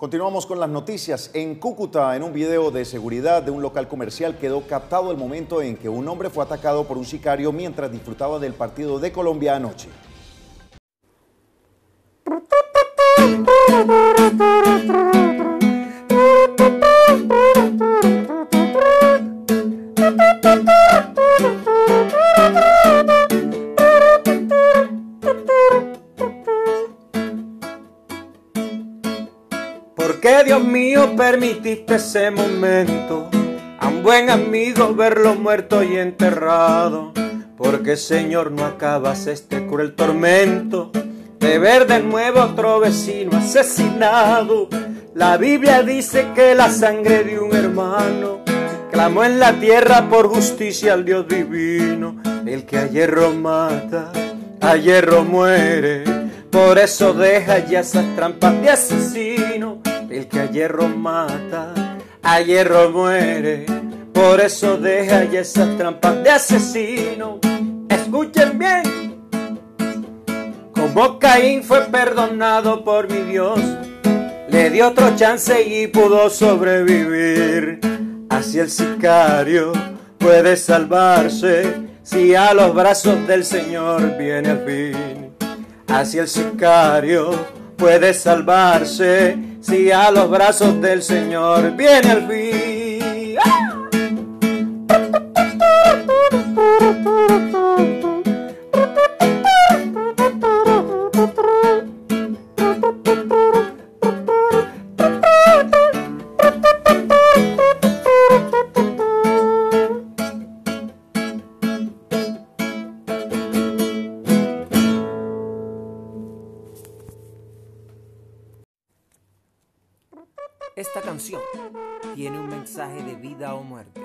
Continuamos con las noticias. En Cúcuta, en un video de seguridad de un local comercial, quedó captado el momento en que un hombre fue atacado por un sicario mientras disfrutaba del partido de Colombia anoche. ¿Por qué, Dios mío, permitiste ese momento? A un buen amigo verlo muerto y enterrado. Porque, Señor, no acabas este cruel tormento de ver de nuevo otro vecino asesinado. La Biblia dice que la sangre de un hermano clamó en la tierra por justicia al Dios divino. El que a hierro mata, a hierro muere. Por eso deja ya esas trampas de asesino. El que a hierro mata, a hierro muere. Por eso deja ya esas trampas de asesino. Escuchen bien. Como Caín fue perdonado por mi Dios, le dio otro chance y pudo sobrevivir. Así el sicario puede salvarse si a los brazos del Señor viene al fin. Así el sicario puede salvarse si a los brazos del Señor viene al fin. Esta canción tiene un mensaje de vida o muerte.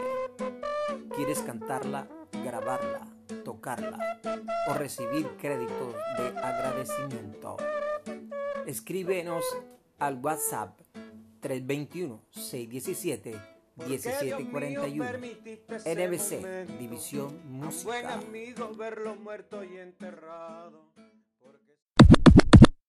¿Quieres cantarla, grabarla, tocarla o recibir créditos de agradecimiento? Escríbenos al WhatsApp 321-617-1741 NBC División Buen Música. amigo verlo muerto y enterrado.